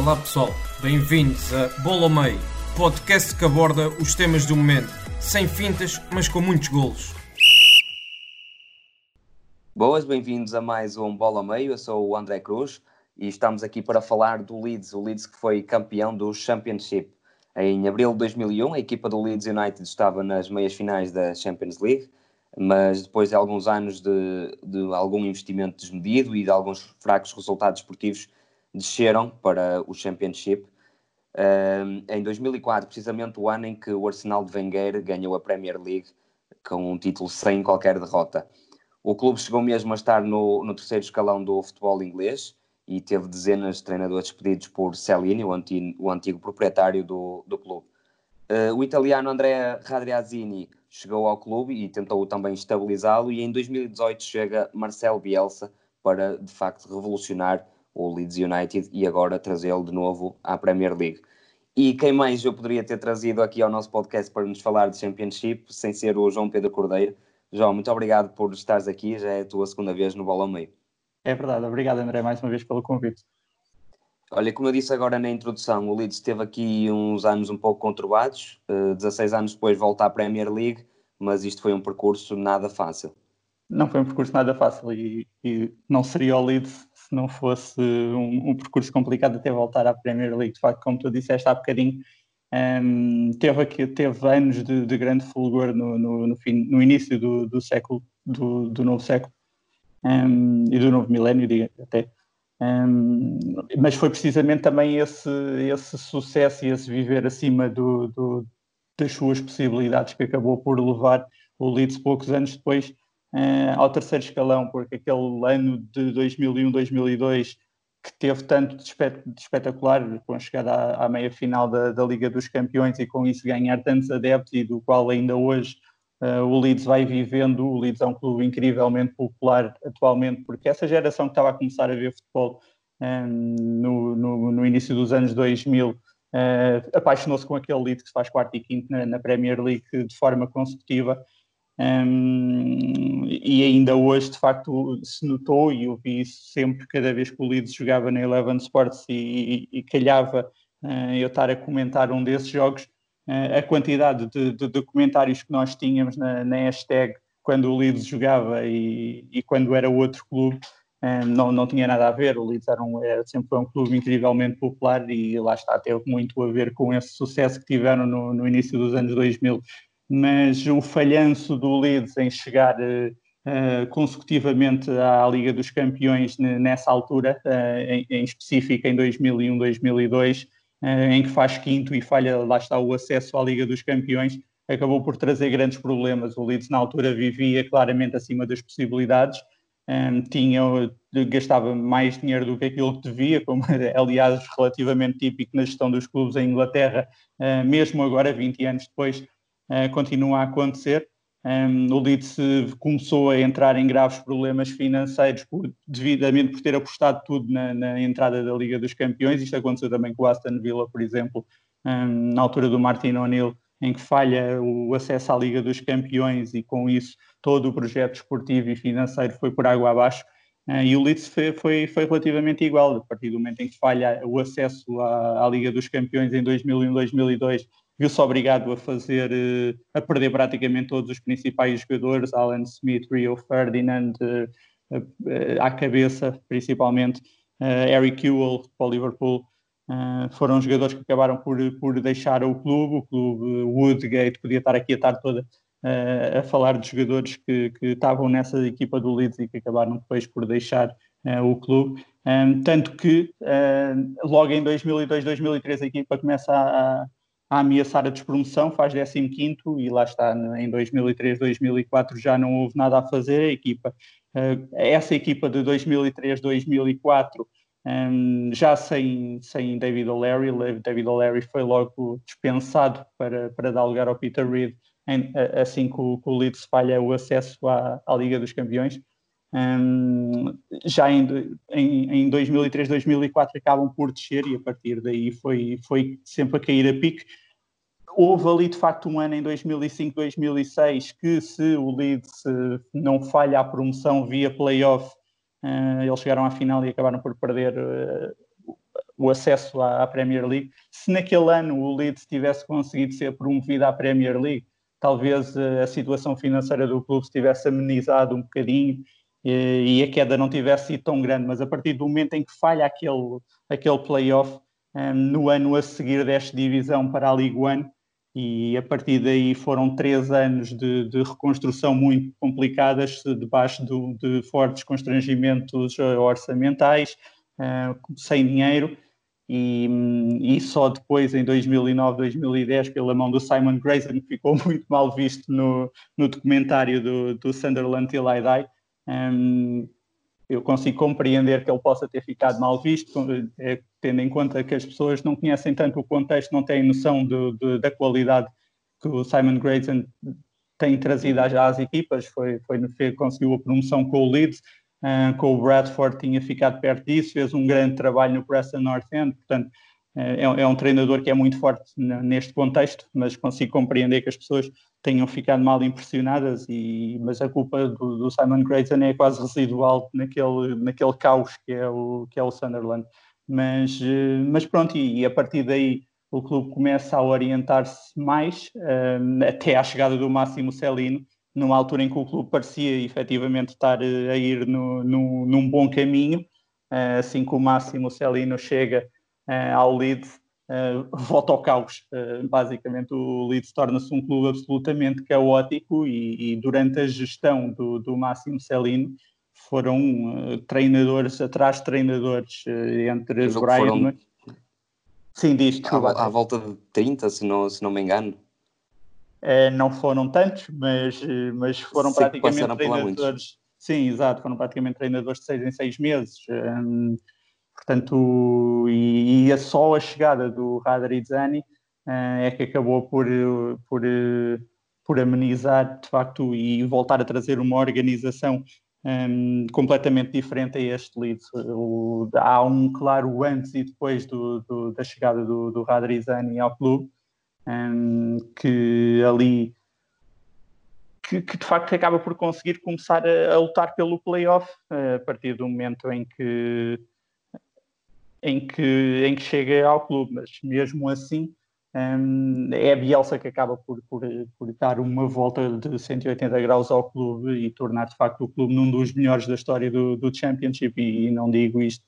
Olá pessoal, bem-vindos a Bola Meio, podcast que aborda os temas do momento, sem fintas, mas com muitos golos. Boas, bem-vindos a mais um Bola Meio. Eu sou o André Cruz e estamos aqui para falar do Leeds, o Leeds que foi campeão do Championship. Em abril de 2001, a equipa do Leeds United estava nas meias finais da Champions League, mas depois de alguns anos de, de algum investimento desmedido e de alguns fracos resultados esportivos, desceram para o Championship. Um, em 2004, precisamente o ano em que o Arsenal de Wenger ganhou a Premier League com um título sem qualquer derrota. O clube chegou mesmo a estar no, no terceiro escalão do futebol inglês e teve dezenas de treinadores despedidos por Cellini, o, antigo, o antigo proprietário do, do clube. Uh, o italiano Andrea Radriazzini chegou ao clube e tentou também estabilizá-lo e em 2018 chega Marcelo Bielsa para, de facto, revolucionar o Leeds United, e agora trazê-lo de novo à Premier League. E quem mais eu poderia ter trazido aqui ao nosso podcast para nos falar de Championship, sem ser o João Pedro Cordeiro. João, muito obrigado por estares aqui, já é a tua segunda vez no Bola ao Meio. É verdade, obrigado André mais uma vez pelo convite. Olha, como eu disse agora na introdução, o Leeds teve aqui uns anos um pouco conturbados, uh, eh, 16 anos depois volta à Premier League, mas isto foi um percurso nada fácil. Não foi um percurso nada fácil e, e não seria o Leeds se não fosse um, um, percurso complicado até voltar à Premier League. De facto, como tu disseste há bocadinho, um, teve, aqui, teve anos de, de grande fulgor no, no, no, fim, no início do, do século, do, do novo século um, e do novo milénio, diga até. Um, mas foi precisamente também esse, esse sucesso e esse viver acima do, do, das suas possibilidades que acabou por levar o Leeds poucos anos depois uh, ao terceiro escalão, porque aquele ano de 2001, 2002 que teve tanto de, de espetacular, com a chegada à, à meia final da, da, Liga dos Campeões e com isso ganhar tantos adeptos e do qual ainda hoje uh, o Leeds vai vivendo. O Leeds é um clube incrivelmente popular atualmente, porque essa geração que estava a começar a ver futebol eh, no, no, no, início dos anos 2000 uh, apaixonou-se com aquele Leeds que faz quarto e quinto na, na Premier League de forma consecutiva um, e ainda hoje, de facto, se notou, e eu vi isso sempre, cada vez que o Leeds jogava na Eleven Sports e, e, e calhava uh, eu estar a comentar um desses jogos, uh, a quantidade de, de, documentários que nós tínhamos na, na hashtag quando o Leeds jogava e, e quando era outro clube, uh, não, não tinha nada a ver. O Leeds era, um, era sempre um clube incrivelmente popular e lá está, teve muito a ver com esse sucesso que tiveram no, no início dos anos 2000 mas o falhanço do Leeds em chegar uh, consecutivamente à Liga dos Campeões nessa altura, uh, em, em, específico em 2001, 2002, uh, em que faz quinto e falha, lá está, o acesso à Liga dos Campeões, acabou por trazer grandes problemas. O Leeds na altura vivia claramente acima das possibilidades, um, tinha, gastava mais dinheiro do que aquilo que devia, como aliás relativamente típico na gestão dos clubes em Inglaterra, mesmo agora, 20 anos depois, uh, continua a acontecer. Um, o Leeds começou a entrar em graves problemas financeiros por, devidamente por ter apostado tudo na, na, entrada da Liga dos Campeões. Isto aconteceu também com o Aston Villa, por exemplo, um, na altura do Martin O'Neill, em que falha o acesso à Liga dos Campeões e com isso todo o projeto esportivo e financeiro foi por água abaixo. Uh, e o Leeds foi, foi, foi, relativamente igual, a partir do momento em que falha o acesso à, à Liga dos Campeões em 2001, 2002 viu-se obrigado a fazer, eh, a perder praticamente todos os principais jogadores, Alan Smith, Rio Ferdinand, eh, eh, à cabeça principalmente, Eric Ewell para o Liverpool, foram jogadores que acabaram por, por deixar o clube, o clube Woodgate, podia estar aqui a tarde toda a falar de jogadores que, que estavam nessa equipa do Leeds e que acabaram depois por deixar o clube, tanto que logo em 2002, 2003 a equipa começa a, a ameaçar a despromoção, faz 15 e lá está, em 2003, 2004 já não houve nada a fazer, a equipa, eh, essa equipa de 2003, 2004 um, já sem, sem David O'Leary. David O'Leary foi logo dispensado para, para dar lugar ao Peter Reid assim que o, que o Leeds falha o acesso à, à Liga dos Campeões. Um, já em, em, em 2003, 2004 acabam por descer e a partir daí foi, foi sempre a cair a pique. Houve ali de facto um ano em 2005, 2006 que se o Leeds não falha a promoção via playoff, uh, eles chegaram à final e acabaram por perder uh, o acesso à, à, Premier League. Se naquele ano o Leeds tivesse conseguido ser promovido à Premier League, talvez a situação financeira do clube se tivesse amenizado um bocadinho e, a queda não tivesse sido tão grande, mas a partir do momento em que falha aquele, aquele playoff, um, no ano a seguir desta divisão para a League One, e a partir daí foram três anos de, de reconstrução muito complicadas, debaixo do, de fortes constrangimentos orçamentais, uh, sem dinheiro, e, e, só depois, em 2009, 2010, pela mão do Simon Grayson, que ficou muito mal visto no, no documentário do, do Sunderland Till I Die, eu consigo compreender que ele possa ter ficado mal visto, é, tendo em conta que as pessoas não conhecem tanto o contexto, não têm noção do, do, da qualidade que o Simon Grayson tem trazido às, às equipas, foi, foi, foi, conseguiu a promoção com o Leeds, uh, com o Bradford tinha ficado perto disso, fez um grande trabalho no Preston North End, portanto é, é, um treinador que é muito forte neste contexto, mas consigo compreender que as pessoas tenham ficado mal impressionadas, e, mas a culpa do, do Simon Grayson é quase residual naquele, naquele caos que é o, que é o Sunderland. Mas, eh, mas pronto, e, e a partir daí o clube começa a orientar-se mais, um, eh, até à chegada do Máximo Celino, numa altura em que o clube parecia efetivamente estar eh, a ir no, no, num bom caminho, assim que o Máximo Celino chega uh, ao Leeds, uh, volta ao caos. Uh, basicamente, o Leeds torna-se um clube absolutamente caótico e, e durante a gestão do, do Máximo Celino foram uh, treinadores atrás de treinadores entre Brian. Foram... Sim, diz à, à, volta de 30, se não, se não me engano. não foram tantos, mas, mas foram Sei praticamente treinadores. Sim, exato, foram praticamente treinadores de seis em seis meses. Um, Portanto, e, e só a chegada do Radarizzani uh, é que acabou por, por, por amenizar, de facto, e voltar a trazer uma organização um, completamente diferente a este Leeds. O, há um claro antes e depois do, do, da chegada do, do Radrizani ao clube, um, que ali que, que, de facto acaba por conseguir começar a, a lutar pelo playoff a partir do momento em que em que, em que chega ao clube, mas mesmo assim um, é a Bielsa que acaba por, por, por, dar uma volta de 180 graus ao clube e tornar de facto o clube num dos melhores da história do, do Championship e, e, não digo isto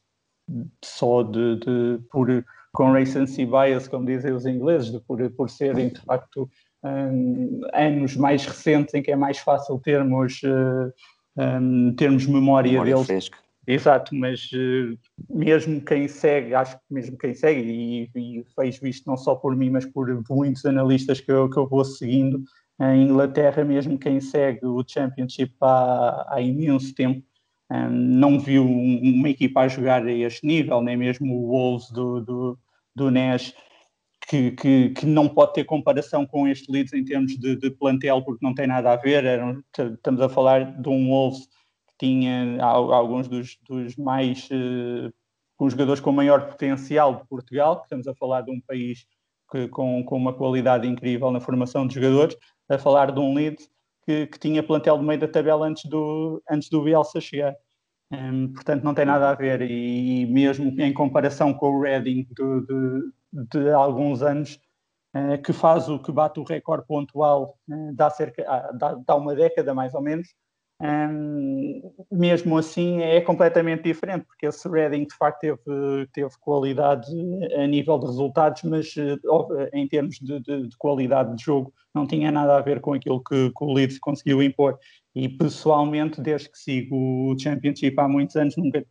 só de, de por com recency bias, como dizem os ingleses, de, por, por serem de facto um, anos mais recentes em que é mais fácil termos, uh, um, termos memória, memória deles. Fresca Exato, mas uh, mesmo quem segue, acho que mesmo quem segue, e, e vejo isto não só por mim, mas por muitos analistas que eu, que eu vou seguindo, em Inglaterra, mesmo quem segue o Championship há, há imenso tempo, um, não viu uma equipa a jogar a este nível, nem mesmo o Wolves do, do, do que, que, que, não pode ter comparação com este Leeds em termos de, de plantel, porque não tem nada a ver. Estamos a falar de um Wolves tinha alguns dos, dos mais uh, com jogadores com maior potencial de Portugal, estamos a falar de um país que, com, com uma qualidade incrível na formação de jogadores, a falar de um Leeds que, que tinha plantel de meio da tabela antes do, antes do Bielsa chegar. Um, portanto, não tem nada a ver, e, mesmo em comparação com o Reading de, de, de alguns anos, uh, que faz o que bate o recorde pontual uh, dá, cerca, uh, dá, dá uma década mais ou menos, um, mesmo assim é completamente diferente, porque esse Reading de facto teve, teve qualidade a nível de resultados, mas uh, em termos de, de, de, qualidade de jogo não tinha nada a ver com aquilo que, que, o Leeds conseguiu impor. E pessoalmente, desde que sigo o Championship há muitos anos, nunca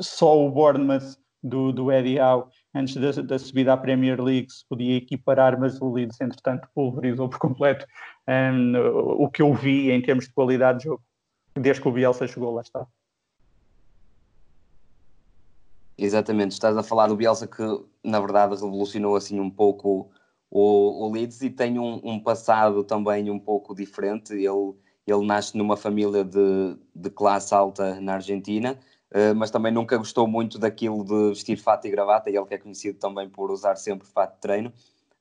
só o Bournemouth do, do Eddie Howe antes da, da, subida à Premier League se podia equiparar, mas o Leeds entretanto pulverizou por completo um, o que eu vi em termos de qualidade de jogo desde que o Bielsa chegou, lá está. Exatamente, estás a falar do Bielsa que na verdade revolucionou assim um pouco o, o Leeds e tem um, um, passado também um pouco diferente. Ele, ele nasce numa família de, de classe alta na Argentina, uh, mas também nunca gostou muito daquilo de vestir fato e gravata, e ele que é conhecido também por usar sempre fato de treino.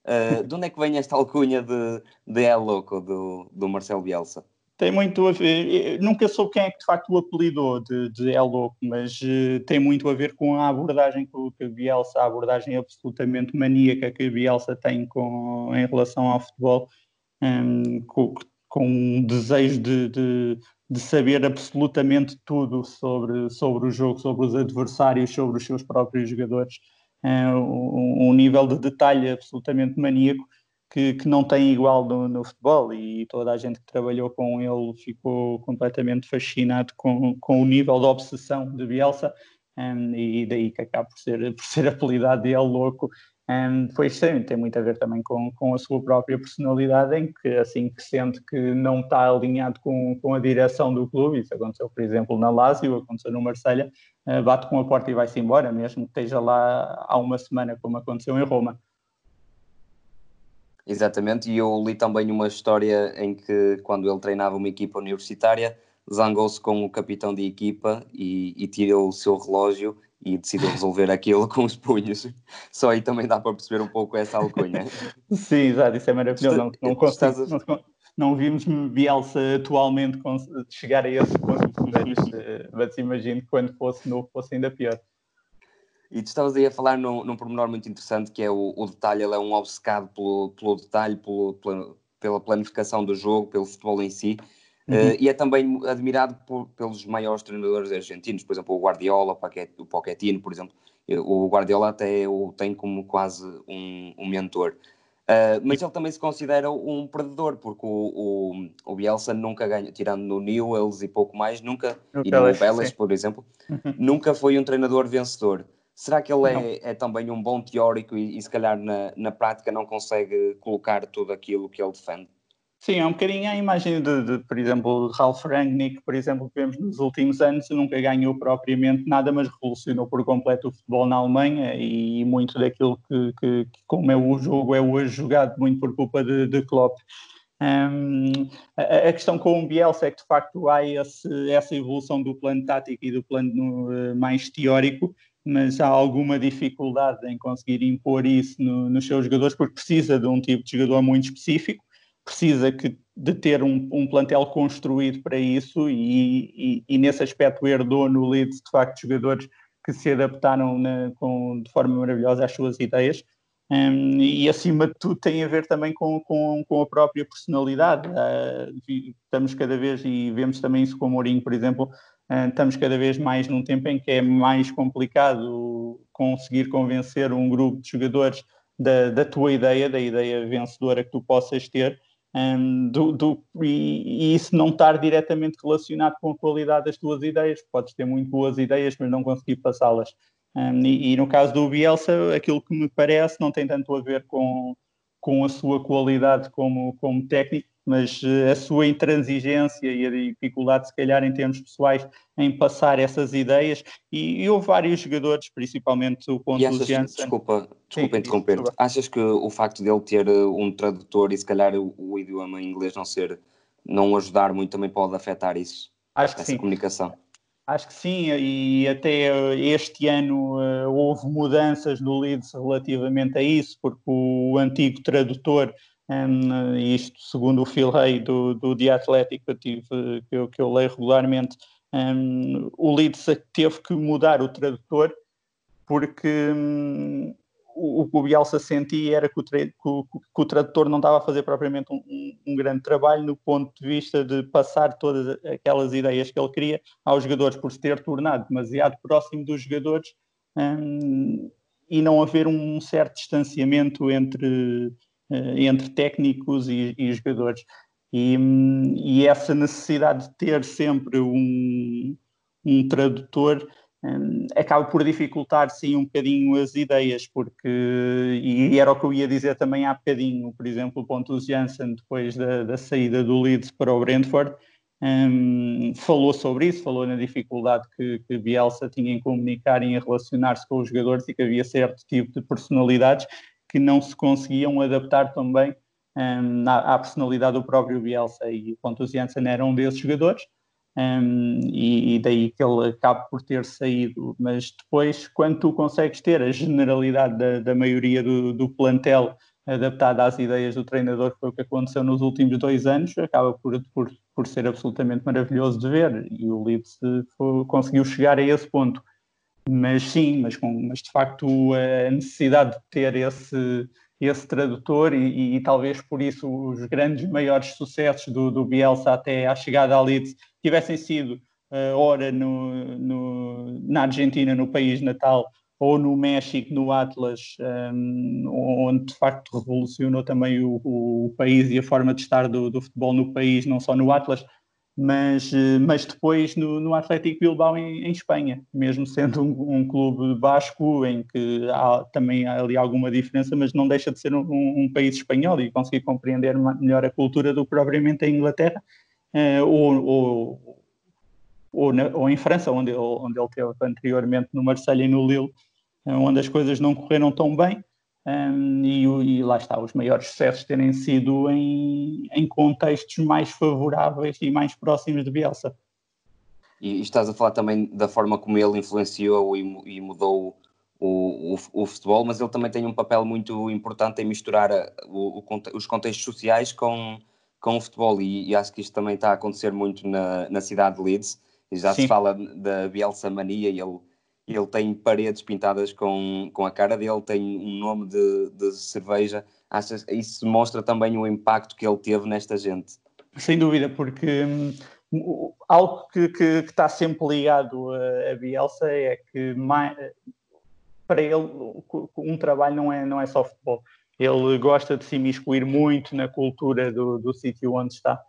Uh, de onde é que vem esta alcunha de, de El Loco, do, do Marcelo Bielsa? tem muito a ver, nunca soube quem é que de facto o apelidou de, de El Louco, mas uh, tem muito a ver com a abordagem que, a Bielsa, a abordagem absolutamente maníaca que a Bielsa tem com, em relação ao futebol, um, com, com, um desejo de, de, de, saber absolutamente tudo sobre, sobre o jogo, sobre os adversários, sobre os seus próprios jogadores, um, um nível de detalhe absolutamente maníaco que, que não tem igual no, no, futebol e toda a gente que trabalhou com ele ficou completamente fascinado com, com o nível de obsessão de Bielsa um, e daí que acaba por ser, por ser apelidado de El Louco. Um, pois sim, tem muito a ver também com, com a sua própria personalidade, em que assim que sente que não está alinhado com, com a direção do clube, isso aconteceu, por exemplo, na Lazio, aconteceu no Marselha, uh, bate com a porta e vai-se embora, mesmo que esteja lá há uma semana, como aconteceu em Roma. Exatamente, e eu li também uma história em que, quando ele treinava uma equipa universitária, zangou-se com o capitão de equipa e, e tirou o seu relógio e decidiu resolver aquilo com os punhos. Só aí também dá para perceber um pouco essa alcunha. Sim, exato, isso é maravilhoso. Não, não, consigo, não, não vimos Bielsa atualmente chegar a esse ponto, mas, eh, mas imagino que quando fosse novo fosse ainda pior. E tu estavas aí a falar num, num pormenor muito interessante que é o, o detalhe, ele é um obcecado pelo, pelo detalhe, pelo, pela, pela planificação do jogo, pelo futebol em si, uhum. uh, e é também admirado por, pelos maiores treinadores argentinos, por exemplo, o Guardiola, o Pochettino, por exemplo, o Guardiola até o tem como quase um, um mentor. Uh, mas ele também se considera um perdedor, porque o, o, o Bielsa nunca ganha, tirando no Newells e pouco mais, nunca, no e no Belas, por exemplo, uhum. nunca foi um treinador vencedor. Será que ele é, é, também um bom teórico e, e se calhar na, na prática não consegue colocar tudo aquilo que ele defende? Sim, é um bocadinho a imagem de, de, por exemplo, Ralf Rangnick, por exemplo, que vemos nos últimos anos, nunca ganhou propriamente nada, mas revolucionou por completo o futebol na Alemanha e muito daquilo que, que, que como é o jogo é hoje jogado, muito por culpa de, de Klopp. Um, a, a, questão com o Bielsa é que de facto há esse, essa evolução do plano tático e do plano uh, mais teórico, mas há alguma dificuldade em conseguir impor isso no, nos seus jogadores, porque precisa de um tipo de jogador muito específico, precisa que, de ter um, um plantel construído para isso, e, e, e, nesse aspecto herdou no Leeds, de facto, jogadores que se adaptaram na, com, de forma maravilhosa às suas ideias. Um, e acima de tudo tem a ver também com, com, com a própria personalidade. Uh, estamos cada vez, e vemos também isso com o Mourinho, por exemplo, ah, estamos cada vez mais num tempo em que é mais complicado conseguir convencer um grupo de jogadores da, da tua ideia, da ideia vencedora que tu possas ter, um, do, do, e, e, isso não estar diretamente relacionado com a qualidade das tuas ideias. Podes ter muito boas ideias, mas não conseguir passá-las. Um, e, e, no caso do Bielsa, aquilo que me parece não tem tanto a ver com, com a sua qualidade como, como técnico, mas uh, a sua intransigência e a dificuldade, se calhar, em termos pessoais, em passar essas ideias. E, e houve vários jogadores, principalmente o ponto do Janssen. Desculpa, desculpa interromper. Achas que o facto dele ter eh, um tradutor e, se calhar, o, o idioma inglês não ser, não ajudar muito, também pode afetar isso? Acho que essa sim. comunicação. Acho que sim, e até eh, este ano houve mudanças no Leeds relativamente a isso, porque o antigo tradutor um, isto segundo o Phil Hay do, do The Athletic que eu, tive, que eu, que eu leio regularmente, um, o Leeds teve que mudar o tradutor porque um, o, que o Bielsa sentia era que o, que, o, que o, tradutor não estava a fazer propriamente um, um, grande trabalho no ponto de vista de passar todas aquelas ideias que ele queria aos jogadores, por se ter tornado demasiado próximo dos jogadores e não haver um certo distanciamento entre entre técnicos e, e jogadores. E, e, essa necessidade de ter sempre um, um tradutor um, acaba por dificultar sim um bocadinho as ideias, porque e era o que eu ia dizer também há bocadinho, por exemplo, o Pontus Janssen depois da, da saída do Leeds para o Brentford, um, falou sobre isso, falou na dificuldade que, que Bielsa tinha em comunicar e em relacionar-se com os jogadores e que havia certo tipo de personalidades que não se conseguiam adaptar também um, à, à, personalidade do próprio Bielsa e o Pontus Janssen era um desses jogadores um, e, e, daí que ele acaba por ter saído, mas depois quando tu consegues ter a generalidade da, da maioria do, do plantel adaptada às ideias do treinador, que foi o que aconteceu nos últimos dois anos, acaba por, por, por ser absolutamente maravilhoso de ver. E o Leeds foi, conseguiu chegar a esse ponto. Mas sim, mas, com, mas de facto a necessidade de ter esse, esse tradutor e, e, talvez por isso os grandes, maiores sucessos do, do Bielsa até à chegada ao Leeds tivessem sido uh, ora no, no, na Argentina, no país natal, ou no México, no Atlas, um, onde de facto revolucionou também o, o, país e a forma de estar do, do, futebol no país, não só no Atlas, mas, eh, mas depois no, no Atlético Bilbao em, em, Espanha, mesmo sendo um, um, clube basco, em que há também há ali alguma diferença, mas não deixa de ser um, um país espanhol e conseguir compreender melhor a cultura do que propriamente a Inglaterra, uh, ou, ou, ou, na, ou, em França, onde, onde ele teve anteriormente no Marseille e no Lille, onde as coisas não correram tão bem. Um, e, e, lá está, os maiores sucessos terem sido em, em contextos mais favoráveis e mais próximos de Bielsa. E, e estás a falar também da forma como ele influenciou e, e mudou o, o, o, futebol, mas ele também tem um papel muito importante em misturar o, os contextos sociais com, com o futebol, e, acho que isto também está a acontecer muito na, na cidade de Leeds. Já Sim. se fala da Bielsa mania e ele ele tem paredes pintadas com, com a cara dele, tem um nome de, de cerveja. Achas, isso mostra também o impacto que ele teve nesta gente? Sem dúvida, porque hum, algo que, que, que, está sempre ligado a, a Bielsa é que mais, para ele um trabalho não é, não é só futebol. Ele gosta de se imiscuir muito na cultura do, do sítio onde está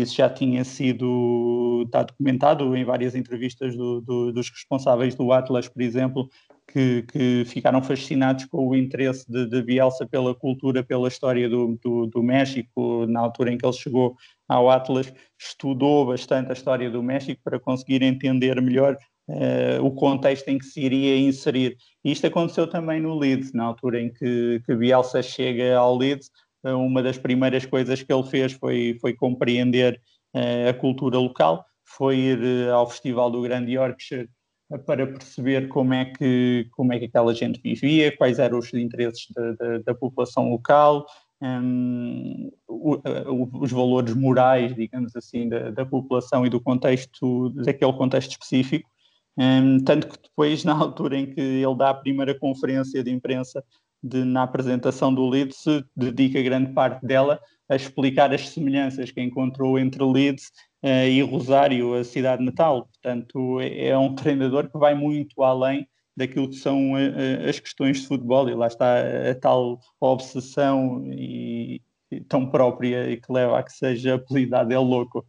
isso já tinha sido está documentado em várias entrevistas do, do, dos responsáveis do Atlas, por exemplo, que, que ficaram fascinados com o interesse de, de, Bielsa pela cultura, pela história do, do, México. Na altura em que ele chegou ao Atlas, estudou bastante a história do México para conseguir entender melhor uh, o contexto em que se iria inserir. Isto aconteceu também no Leeds, na altura em que, que Bielsa chega ao Leeds, uma das primeiras coisas que ele fez foi, foi compreender uh, a cultura local, foi ir uh, ao Festival do Grande Yorkshire uh, para perceber como é, que, como é que aquela gente vivia, quais eram os interesses da, da, da população local, um, os valores morais, digamos assim, da, da, população e do contexto, daquele contexto específico. Um, tanto que depois, na altura em que ele dá a primeira conferência de imprensa de, na apresentação do Leeds, dedica grande parte dela a explicar as semelhanças que encontrou entre Leeds uh, e Rosário, a cidade natal. Portanto, é, é um treinador que vai muito além daquilo que são uh, as questões de futebol e lá está a, tal obsessão e, e, tão própria e que leva a que seja apelidado é louco.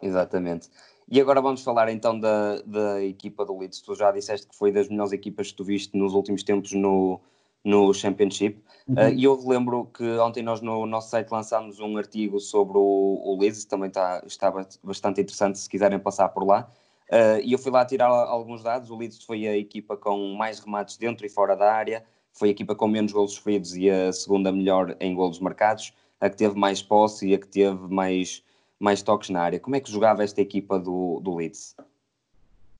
Exatamente. E agora vamos falar então da, da equipa do Leeds. Tu já disseste que foi das melhores equipas que tu viste nos últimos tempos no, no Championship. Uhum. Uh, e eu lembro que ontem nós no nosso site lançámos um artigo sobre o, o Leeds, também está, está bastante interessante se quiserem passar por lá. Uh, e eu fui lá tirar alguns dados. O Leeds foi a equipa com mais remates dentro e fora da área, foi a equipa com menos golos sofridos e a segunda melhor em golos marcados, a que teve mais posse e a que teve mais, mais toques na área. Como é que jogava esta equipa do, do Leeds?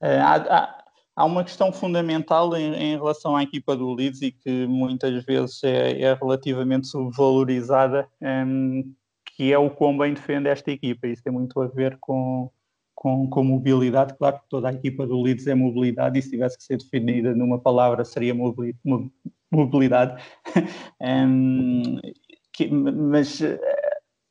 Uh, há, há uma questão fundamental em, em, relação à equipa do Leeds e que muitas vezes é, é relativamente subvalorizada, um, que é o quão bem defende esta equipa. Isso tem muito a ver com, com, com, mobilidade. Claro que toda a equipa do Leeds é mobilidade e se tivesse que ser definida numa palavra seria mobilidade. um, que, mas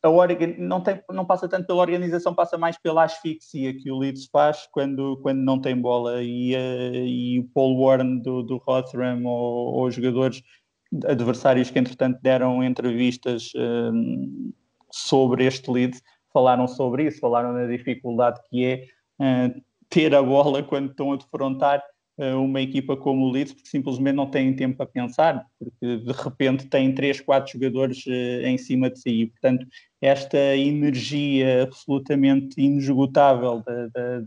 a organ... não, tem, não passa tanto pela organização, passa mais pela asfixia que o Leeds faz quando, quando não tem bola. E, uh, e o Paul Warren do, do Rotherham ou, ou jogadores adversários que entretanto deram entrevistas um, sobre este Leeds falaram sobre isso, falaram da dificuldade que é uh, ter a bola quando estão a defrontar uma equipa como o Leeds, porque simplesmente não têm tempo para pensar, porque de repente têm três, quatro jogadores em cima de si. E, portanto, esta energia absolutamente inesgotável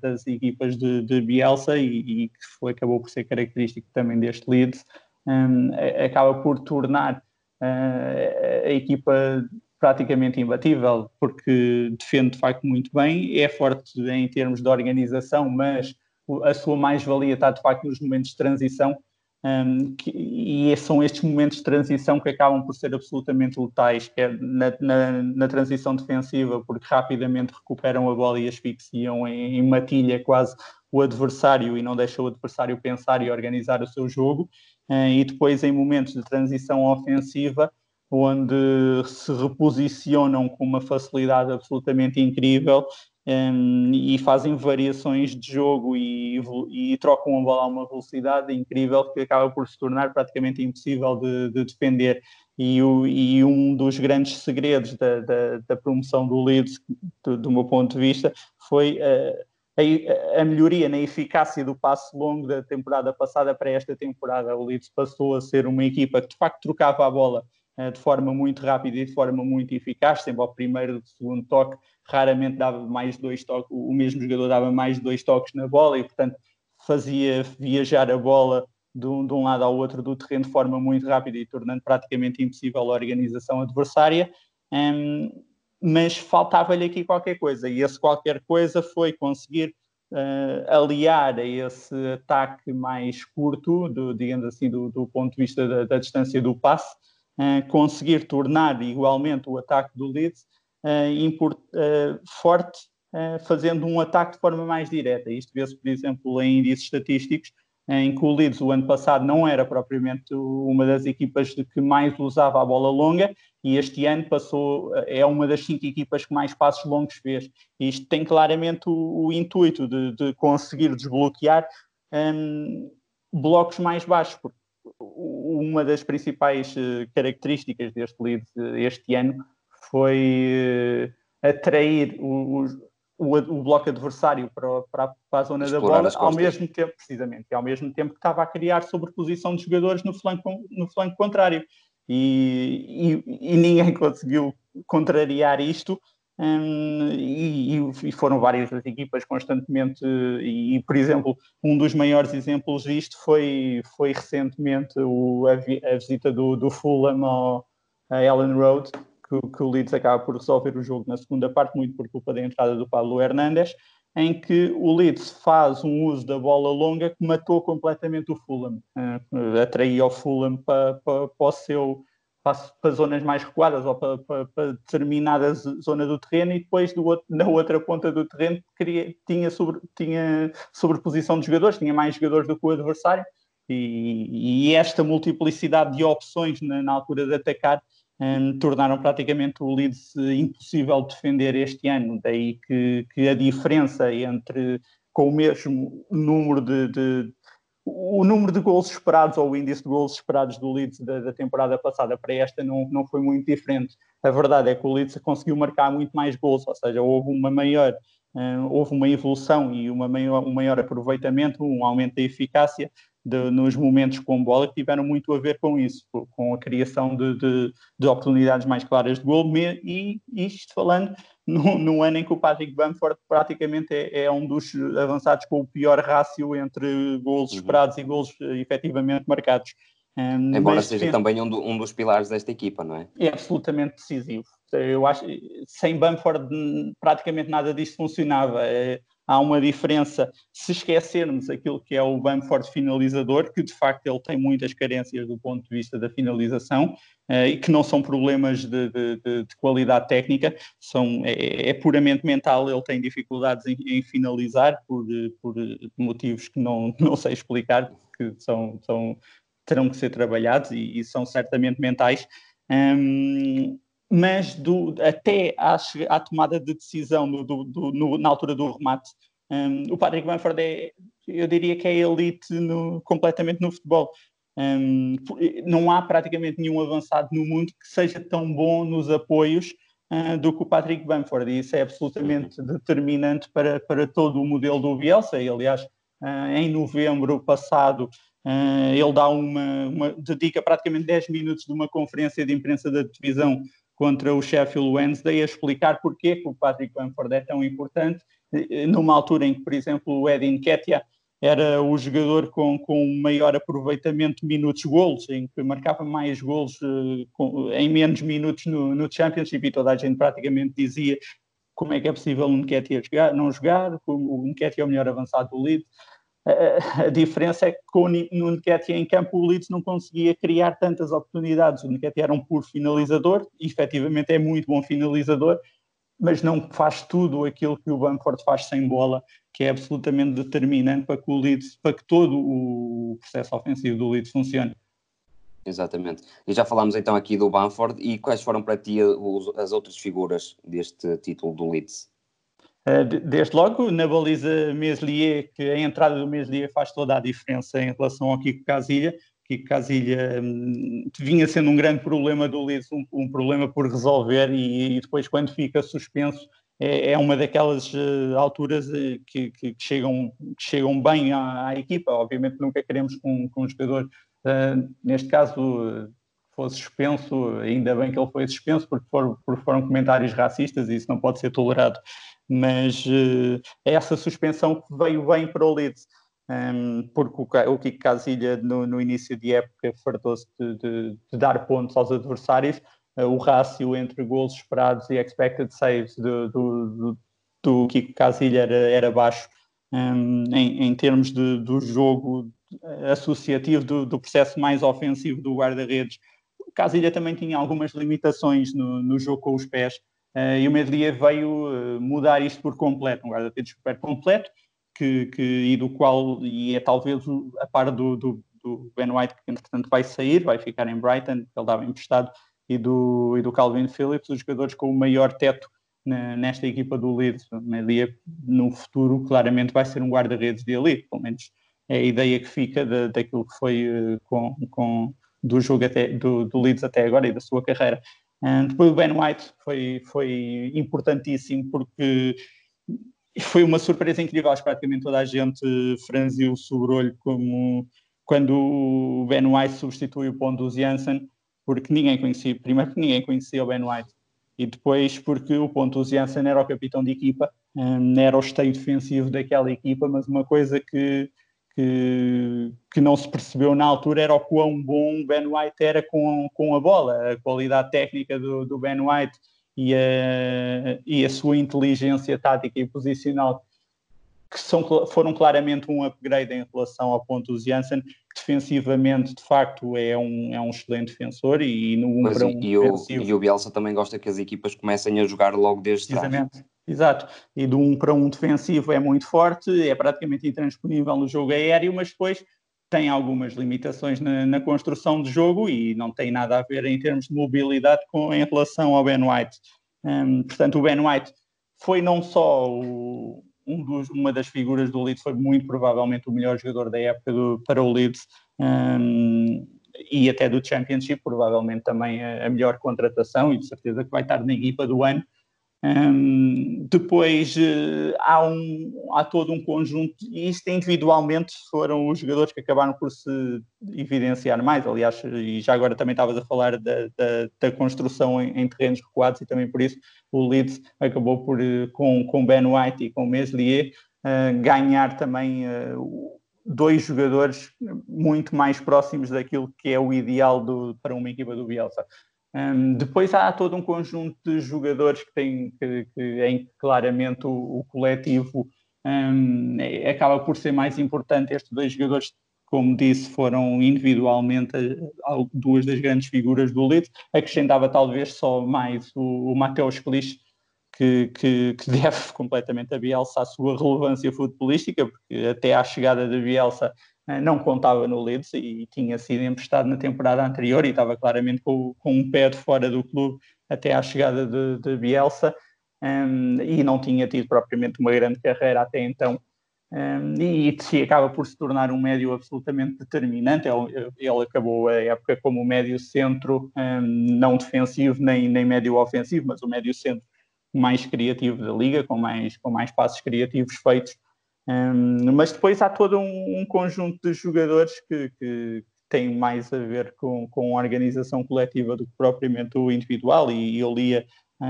das equipas de, de Bielsa e, e, que foi, acabou por ser característico também deste Leeds, um, acaba por tornar uh, a equipa praticamente imbatível, porque defende de facto muito bem, é forte em termos de organização, mas a sua mais-valia está de facto nos momentos de transição, um, que, e são estes momentos de transição que acabam por ser absolutamente letais, quer na, na, na, transição defensiva, porque rapidamente recuperam a bola e asfixiam em, em matilha quase o adversário e não deixam o adversário pensar e organizar o seu jogo, uh, e depois em momentos de transição ofensiva, onde se reposicionam com uma facilidade absolutamente incrível um, e fazem variações de jogo e, e, trocam a bola a uma velocidade incrível que acaba por se tornar praticamente impossível de, de defender. E, o, e, um dos grandes segredos da, da, da promoção do Leeds, do, do, meu ponto de vista, foi uh, a, a, melhoria na eficácia do passo longo da temporada passada para esta temporada. O Leeds passou a ser uma equipa que de facto trocava a bola eh, de forma muito rápida e de forma muito eficaz, sempre ao primeiro e segundo toque, raramente dava mais dois toques, o mesmo jogador dava mais dois toques na bola e, portanto, fazia viajar a bola de um, de um, lado ao outro do terreno de forma muito rápida e tornando praticamente impossível a organização adversária. Um, mas faltava-lhe aqui qualquer coisa, e esse qualquer coisa foi conseguir uh, aliar a esse ataque mais curto, do, digamos assim, do, do ponto de vista da, da distância do passe, uh, conseguir tornar igualmente o ataque do Leeds forte, fazendo um ataque de forma mais direta. Isto vê-se, por exemplo, em índices estatísticos, em que o Leeds o ano passado não era propriamente uma das equipas que mais usava a bola longa e este ano passou é uma das cinco equipas que mais passos longos fez. Isto tem claramente o, o intuito de, de, conseguir desbloquear um, blocos mais baixos, porque uma das principais eh, características deste Leeds eh, este ano foi uh, atrair o, o, o, bloco adversário para, para, para a zona Explorar da bola, ao mesmo tempo, precisamente, e ao mesmo tempo que estava a criar sobreposição de jogadores no flanco, no flanco contrário. E, e, e ninguém conseguiu contrariar isto, um, e, e, foram várias as equipas constantemente, e, por exemplo, um dos maiores exemplos disto foi, foi recentemente o, a, a, visita do, do Fulham ao, a Ellen Road, que, que, o Leeds acaba por resolver o jogo na segunda parte, muito por culpa da entrada do Pablo Hernández, em que o Leeds faz um uso da bola longa que matou completamente o Fulham, uh, atraiu o Fulham para, para, para o seu para, para zonas mais recuadas ou para, para, para determinada zona do terreno e depois do outro, na outra ponta do terreno queria, tinha, sobre, tinha sobreposição de jogadores, tinha mais jogadores do que o adversário e, e esta multiplicidade de opções na, na altura de atacar um, tornaram praticamente o Leeds impossível de defender este ano, daí que, que a diferença entre com o mesmo número de, de o número de gols esperados ou o índice de gols esperados do Leeds da, da, temporada passada para esta não, não foi muito diferente. A verdade é que o Leeds conseguiu marcar muito mais gols, ou seja, houve uma maior, uh, houve uma evolução e uma maior, um maior aproveitamento, um aumento da eficácia de, nos momentos com bola que tiveram muito a ver com isso, com a criação de, de, de oportunidades mais claras de gol e isto falando no, no, ano em que o Patrick Bamford praticamente é, é, um dos avançados com o pior rácio entre golos uhum. esperados e golos eh, efetivamente marcados. Um, Embora seja também um, do, um, dos pilares desta equipa, não é? É absolutamente decisivo. Eu acho sem Bamford praticamente nada disto funcionava. É, há uma diferença se esquecermos aquilo que é o Bamford finalizador, que de facto ele tem muitas carências do ponto de vista da finalização uh, e que não são problemas de, de, de, de qualidade técnica, são, é, é, puramente mental, ele tem dificuldades em, em finalizar por, por, motivos que não, não sei explicar, que são, são, terão que ser trabalhados e, e são certamente mentais. Um, mas do, até à, à, tomada de decisão do, do, do, no, na altura do remate, um, o Patrick Bamford é, eu diria que é elite no, completamente no futebol. Um, não há praticamente nenhum avançado no mundo que seja tão bom nos apoios uh, do que o Patrick Bamford, e isso é absolutamente determinante para, para todo o modelo do Bielsa, e aliás em novembro passado, ele dá uma, uma, dedica praticamente 10 minutos de uma conferência de imprensa da divisão contra o Sheffield Wednesday a explicar porque que o Patrick Bamford é tão importante, numa altura em que, por exemplo, o Edin Ketia era o jogador com, com maior aproveitamento de minutos golos, em que marcava mais golos uh, em menos minutos no, no, Championship e toda a gente praticamente dizia como é que é possível o Nketiah jogar, não jogar, o Nketiah é o melhor avançado do Leeds. A, diferença é que com o Nketiah em campo o Leeds não conseguia criar tantas oportunidades. O Nketiah era um puro finalizador, e efetivamente é muito bom finalizador, mas não faz tudo aquilo que o Bamford faz sem bola que é absolutamente determinante para que, o Leeds, para que todo o processo ofensivo do Leeds funcione. Exatamente. E já falámos então aqui do Bamford e quais foram para ti as outras figuras deste título do Leeds? Eh, desde logo, na baliza Meslier, que a entrada do Meslier faz toda a diferença em relação ao Kiko Casilha. Kiko Casilha hum, vinha sendo um grande problema do Leeds, um, um problema por resolver, e, e, depois, quando fica suspenso, é, é uma daquelas uh, alturas uh, que, que, chegam, que chegam bem à, à, equipa. Obviamente nunca queremos que um, um jogador, uh, neste caso, fosse suspenso, ainda bem que ele foi suspenso, porque for, porque foram comentários racistas e isso não pode ser tolerado. Mas essa suspensão que veio bem para o Leeds. Um, ehm, porque o, o Kiko Casilha no, no, início de época fartou-se de, de, de, dar pontos aos adversários, uh, o rácio entre gols esperados e expected saves do, do, do, do Kiko Casilha era, era baixo um, em, em, termos de, do jogo associativo, do, do processo mais ofensivo do guarda-redes. Casilha também tinha algumas limitações no, no jogo com os pés e o Medlia veio uh, mudar isto por completo, um guarda-redes super completo que, que, e do qual, e é talvez a par do, do, do Ben White, que entretanto vai sair, vai ficar em Brighton, ele estava emprestado, e do, e do Calvin Phillips, os jogadores com o maior teto na, nesta equipa do Leeds. Melia, no futuro, claramente vai ser um guarda-redes de elite, pelo menos é a ideia que fica de, daquilo que foi uh, com, com, do jogo até, do, do Leeds até agora e da sua carreira. Depois o Ben White foi, foi importantíssimo porque foi uma surpresa incrível, acho que praticamente toda a gente franziu o sobrolho como quando o Ben White substitui o Pontus Janssen porque ninguém conhecia, primeiro porque ninguém conhecia o Ben White, e depois porque o Pontus Janssen era o capitão de equipa, era o esteio defensivo daquela equipa, mas uma coisa que, que, que, não se percebeu na altura era o quão bom Ben White era com, com a bola, a qualidade técnica do, do Ben White e a, e a sua inteligência tática e posicional que são, foram claramente um upgrade em relação ao ponto do Janssen, que defensivamente, de facto, é um, é um excelente defensor e no 1 para 1 e, o, e o Bielsa também gosta que as equipas comecem a jogar logo desde Precisamente. trás. Exato, e do 1 para 1 defensivo é muito forte, é praticamente intransponível no jogo aéreo, mas depois tem algumas limitações na, na, construção de jogo e não tem nada a ver em termos de mobilidade com, em relação ao Ben White. Um, portanto, o Ben White foi não só o, um dos, uma das figuras do Leeds foi muito provavelmente o melhor jogador da época do, para o Leeds um, e até do Championship, provavelmente também a, a, melhor contratação e de certeza que vai estar na equipa do ano. Um, depois uh, há, um, há todo um conjunto, e isto individualmente foram os jogadores que acabaram por se evidenciar mais. Aliás, e já agora também estavas a falar da, da, da construção em, em, terrenos recuados, e também por isso o Leeds acabou por, uh, com, com Ben White e com Meslier, uh, ganhar também dois jogadores muito mais próximos daquilo que é o ideal do, para uma equipa do Bielsa. Um, depois há todo um conjunto de jogadores que têm que, que em que claramente o, o coletivo um, é, acaba por ser mais importante. Estes dois jogadores, como disse, foram individualmente duas das grandes figuras do Leeds. Acrescentava talvez só mais o, o Mateus Clich, que, que, que, deve completamente a Bielsa a sua relevância futebolística, porque até à chegada da Bielsa eh, não contava no Leeds e tinha sido emprestado na temporada anterior e estava claramente com, com um pé de fora do clube até à chegada de, de Bielsa um, e não tinha tido propriamente uma grande carreira até então. Um, e se acaba por se tornar um médio absolutamente determinante. Ele, ele acabou a época como médio centro, um, não defensivo nem, nem médio ofensivo, mas o médio centro mais criativo da liga, com mais, com mais passos criativos feitos Um, mas depois há todo um, um conjunto de jogadores que, que, tem mais a ver com, com a organização coletiva do que propriamente o individual, e eu lia uh,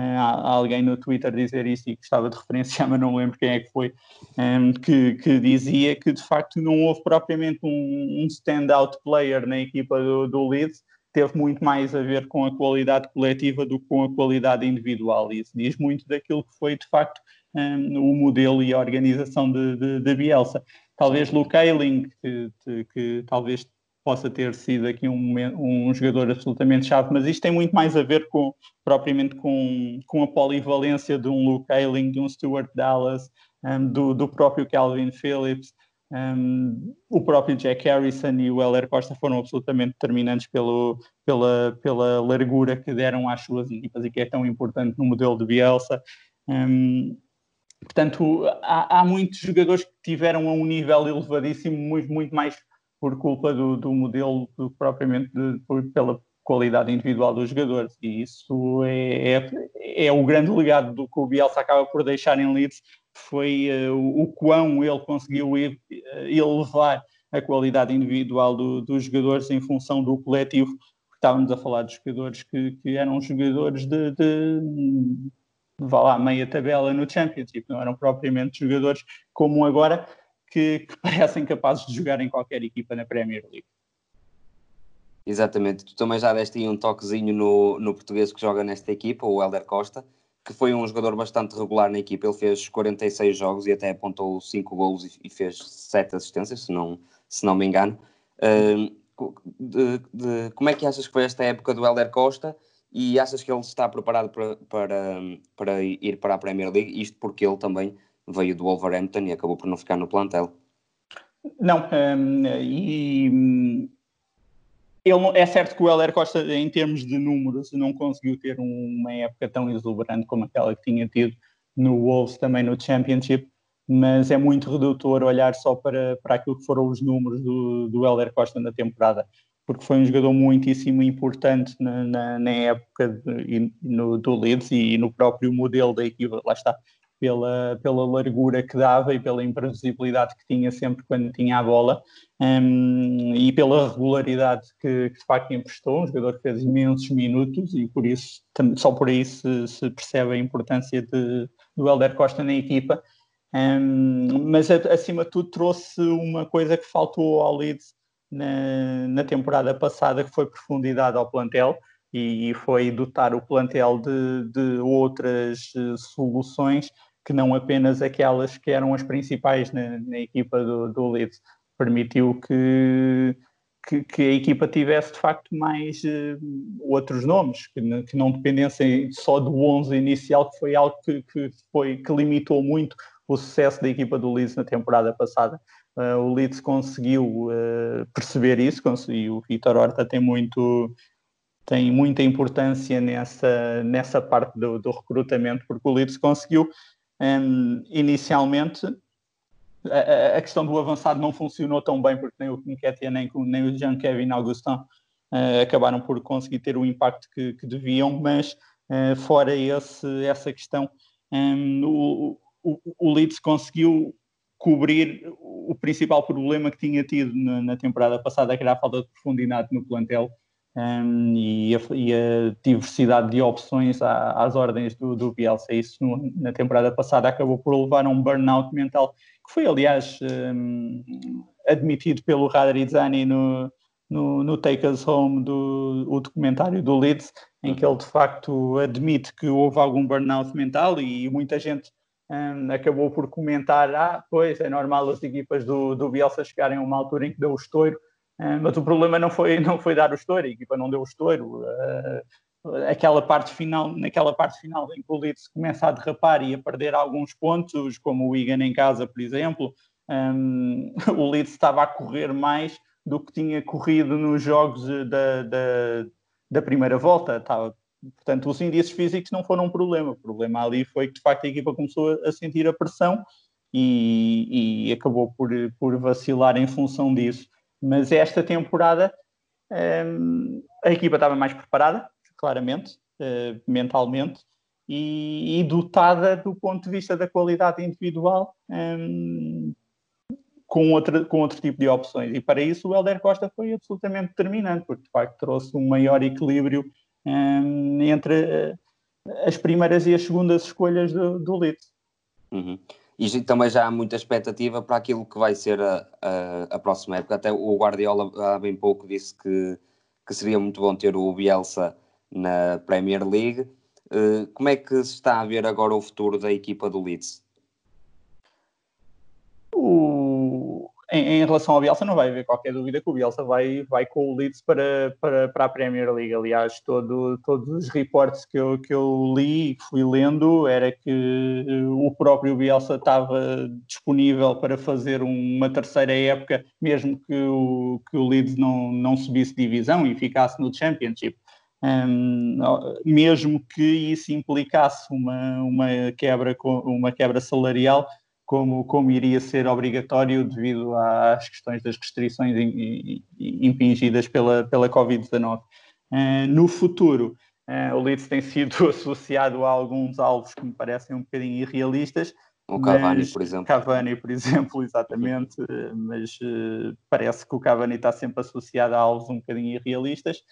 alguém no Twitter dizer isso e gostava de referenciar, mas não lembro quem é que foi, um, que, que, dizia que de facto não houve propriamente um, um standout player na equipa do, do Leeds, teve muito mais a ver com a qualidade coletiva do que com a qualidade individual. E isso diz muito daquilo que foi, de facto, um, o modelo e a organização de, de, de Bielsa. Talvez Luke Ayling, que, que, que, talvez possa ter sido aqui um, um jogador absolutamente chave, mas isto tem muito mais a ver com, propriamente com, com a polivalência de um Luke Ayling, de um Stuart Dallas, um, do, do próprio Calvin Phillips, um, o próprio Jack Harrison e o Heller Costa foram absolutamente determinantes pelo, pela, pela largura que deram às suas equipas e que é tão importante no modelo de Bielsa. Um, portanto, há, há, muitos jogadores que tiveram a um nível elevadíssimo, muito, muito mais por culpa do, do modelo do propriamente de, por, pela qualidade individual dos jogadores. E isso é, é, é, o grande legado do que o Bielsa acaba por deixar em Leeds foi uh, o, o quão ele conseguiu uh, elevar a qualidade individual do, dos jogadores em função do coletivo. Estávamos a falar de jogadores que, que eram jogadores de, de vá lá, meia tabela no Championship, não eram propriamente jogadores como agora, que, que parecem capazes de jogar em qualquer equipa na Premier League. Exatamente, tu também já deste aí um toquezinho no, no português que joga nesta equipa, o Helder Costa que foi um jogador bastante regular na equipa. Ele fez 46 jogos e até apontou 5 golos e, fez 7 assistências, se não, se não me engano. Uh, de, de, como é que achas que foi esta época do Helder Costa e achas que ele está preparado para, para, para ir para a Premier League? Isto porque ele também veio do Wolverhampton e acabou por não ficar no plantel. Não, um, e ele, é certo que o Heller Costa, em termos de números, não conseguiu ter uma época tão exuberante como aquela que tinha tido no Wolves, também no Championship, mas é muito redutor olhar só para, para aquilo que foram os números do, do Heller Costa na temporada, porque foi um jogador muitíssimo importante na, na, na época de, no, do Leeds e no próprio modelo da equipa. Lá está, pela, pela largura que dava e pela imprevisibilidade que tinha sempre quando tinha a bola um, e pela regularidade que, que, de facto emprestou, um jogador que fez imensos minutos e por isso, só por aí se, se percebe a importância de, do Helder Costa na equipa. Um, mas acima de tudo trouxe uma coisa que faltou ao Leeds na, na temporada passada, que foi profundidade ao plantel e foi dotar o plantel de, de outras uh, soluções que não apenas aquelas que eram as principais na, na equipa do, do Leeds. Permitiu que, que, que, a equipa tivesse de facto mais uh, outros nomes, que, que, não dependessem só do 11 inicial, que foi algo que, que, foi, que limitou muito o sucesso da equipa do Leeds na temporada passada. Uh, o Leeds conseguiu uh, perceber isso, conseguiu, o Vitor Horta tem muito tem muita importância nessa, nessa parte do, do recrutamento, porque o Leeds conseguiu um, inicialmente, a, a, questão do avançado não funcionou tão bem, porque nem o Nketiah nem, nem o Jean-Kevin Augustin uh, acabaram por conseguir ter o impacto que, que deviam, mas fora esse, essa questão, um, o, o, o Leeds conseguiu cobrir o principal problema que tinha tido na, na, temporada passada, que era a falta de profundidade no plantel um, e, a, e, a, diversidade de opções à, às ordens do, do Bielsa. Isso no, na temporada passada acabou por levar a um burnout mental, que foi, aliás, um, admitido pelo Radrizzani no, no, no Take Us Home do o documentário do Leeds, em que ele de facto admite que houve algum burnout mental e muita gente um, acabou por comentar: ah, pois é normal as equipas do, do Bielsa chegarem a uma altura em que deu o estouro eh, mas o problema não foi, não foi dar o estouro, a equipa não deu o estouro. Uh, aquela parte final, naquela parte final em que o Leeds começa a derrapar e a perder alguns pontos, como o Wigan em casa, por exemplo, um, o Leeds estava a correr mais do que tinha corrido nos jogos da, da, da primeira volta. Estava, portanto, os indícios físicos não foram um problema. O problema ali foi que, de facto, a equipa começou a sentir a pressão e, e acabou por, por vacilar em função disso. Mas esta temporada um, a equipa estava mais preparada, claramente, uh, mentalmente, e, e, dotada do ponto de vista da qualidade individual um, com, com outro tipo de opções. E para isso o Helder Costa foi absolutamente determinante, porque de facto trouxe um maior equilíbrio um, entre as primeiras e as segundas escolhas do, do Leeds. Uhum. E também já há muita expectativa para aquilo que vai ser a, a, a, próxima época. Até o Guardiola há bem pouco disse que, que seria muito bom ter o Bielsa na Premier League. Uh, como é que se está a ver agora o futuro da equipa do Leeds? Em, em, relação ao Bielsa, não vai haver qualquer dúvida que o Bielsa vai, vai com o Leeds para, para, para a Premier League. Aliás, todo, todos os reportes que eu, que eu li e fui lendo era que o próprio Bielsa estava disponível para fazer uma terceira época, mesmo que o, que o Leeds não, não subisse divisão e ficasse no Championship. Um, mesmo que isso implicasse uma, uma, quebra, uma quebra salarial, como, como iria ser obrigatório devido às questões das restrições impingidas pela, pela Covid-19. Uh, no futuro, uh, o Leeds tem sido associado a alguns alvos que me parecem um bocadinho irrealistas. O Cavani, por exemplo. Cavani, por exemplo, exatamente, mas uh, parece que o Cavani está sempre associado a alvos um bocadinho irrealistas.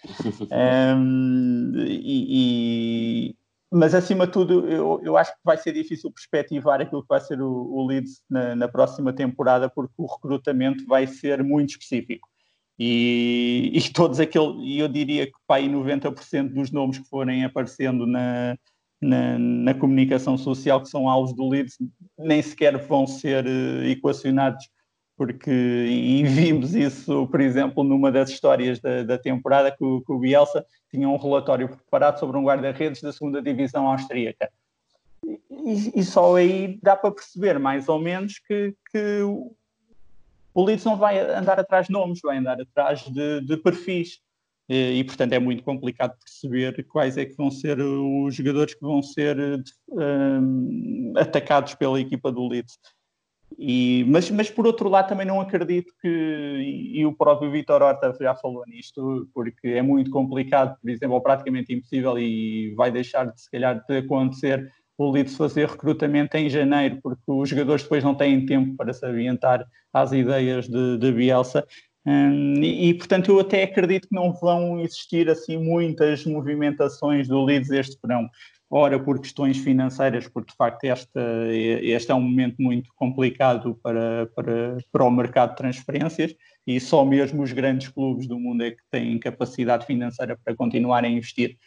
um, e, mas acima de tudo, eu, eu acho que vai ser difícil perspectivar aquilo que vai ser o, o Leeds na, na, próxima temporada, porque o recrutamento vai ser muito específico. E, e todos aqueles, eu diria que aí 90% dos nomes que forem aparecendo na, na, na, comunicação social, que são alvos do Leeds, nem sequer vão ser uh, equacionados porque e vimos isso, por exemplo, numa das histórias da, da temporada que o, que o, Bielsa tinha um relatório preparado sobre um guarda-redes da segunda divisão austríaca. E, e, só aí dá para perceber, mais ou menos, que, que o Leeds não vai andar atrás de nomes, vai andar atrás de, de perfis. E, e, portanto, é muito complicado perceber quais é que vão ser os jogadores que vão ser um, atacados pela equipa do Leeds. E, mas, mas por outro lado também não acredito que, e, o próprio Vitor Horta já falou nisto, porque é muito complicado, por exemplo, ou praticamente impossível e vai deixar de se calhar de acontecer o Leeds fazer recrutamento em janeiro, porque os jogadores depois não têm tempo para se avientar às ideias de, de Bielsa. Hum, e, e, portanto eu até acredito que não vão existir assim muitas movimentações do Leeds este verão ora por questões financeiras, porque de facto esta, este é um momento muito complicado para, para, para o mercado de transferências e só mesmo os grandes clubes do mundo é que têm capacidade financeira para continuar a investir.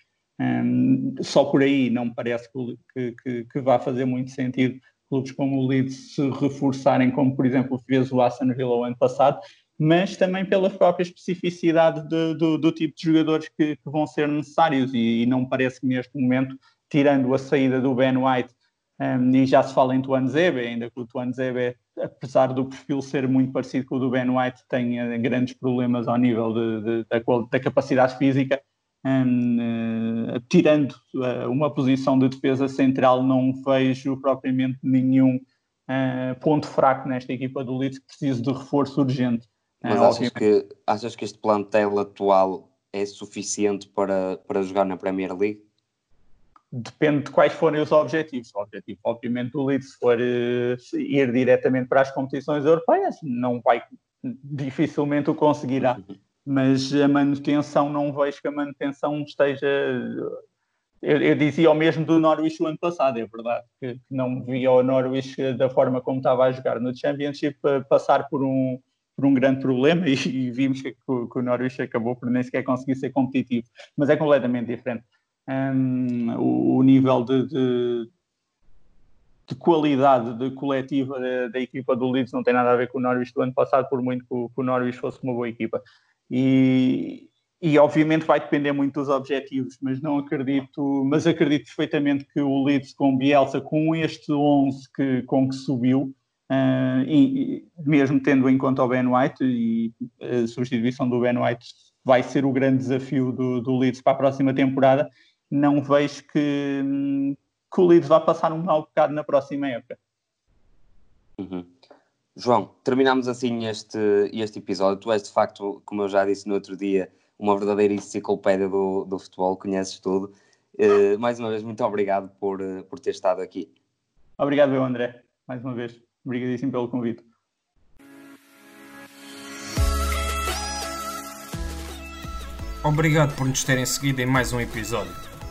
Um, só por aí não me parece que, que, que, vá fazer muito sentido clubes como o Leeds se reforçarem, como por exemplo fez o Aston Villa o ano passado, mas também pela própria especificidade de, do, do, tipo de jogadores que, que vão ser necessários e, e não me parece que neste momento tirando a saída do Ben White, um, e já se fala em Tuanzebe, ainda que o Tuanzebe, apesar do perfil ser muito parecido com o do Ben White, tenha grandes problemas ao nível de, de, da, da, capacidade física. Um, uh, tirando uh, uma posição de defesa central, não vejo propriamente nenhum uh, ponto fraco nesta equipa do Leeds que precise de reforço urgente. Mas achas que, achas que este plantel atual é suficiente para, para jogar na Premier League? Depende de quais forem os objetivos. O objetivo, obviamente, do Leeds, se for uh, ir diretamente para as competições europeias, não vai, dificilmente o conseguirá. Mas a manutenção, não vejo que a manutenção esteja. Eu, eu dizia o mesmo do Norwich o ano passado, é verdade, que, que não via o Norwich da forma como estava a jogar no Championship passar por um, por um grande problema e, e vimos que, que, o Norwich acabou por nem sequer conseguir ser competitivo. Mas é completamente diferente um, o, o, nível de, de, de, qualidade de coletiva da, equipa do Leeds não tem nada a ver com o Norwich do ano passado, por muito que o, que o Norwich fosse uma boa equipa. E, e obviamente vai depender muito dos objetivos, mas não acredito, mas acredito perfeitamente que o Leeds com Bielsa, com este 11 que, com que subiu, uh, e, mesmo tendo em conta o Ben White e a substituição do Ben White vai ser o grande desafio do, do Leeds para a próxima temporada, não vejo que, que o Leeds vá passar um mau bocado na próxima época. Uhum. João, terminamos assim este, este episódio. Tu és de facto, como eu já disse no outro dia, uma verdadeira enciclopédia do, do futebol, conheces tudo. Uh, mais uma vez, muito obrigado por, por ter estado aqui. Obrigado, eu, André, mais uma vez. Obrigadíssimo pelo convite. Obrigado por nos terem seguido em mais um episódio.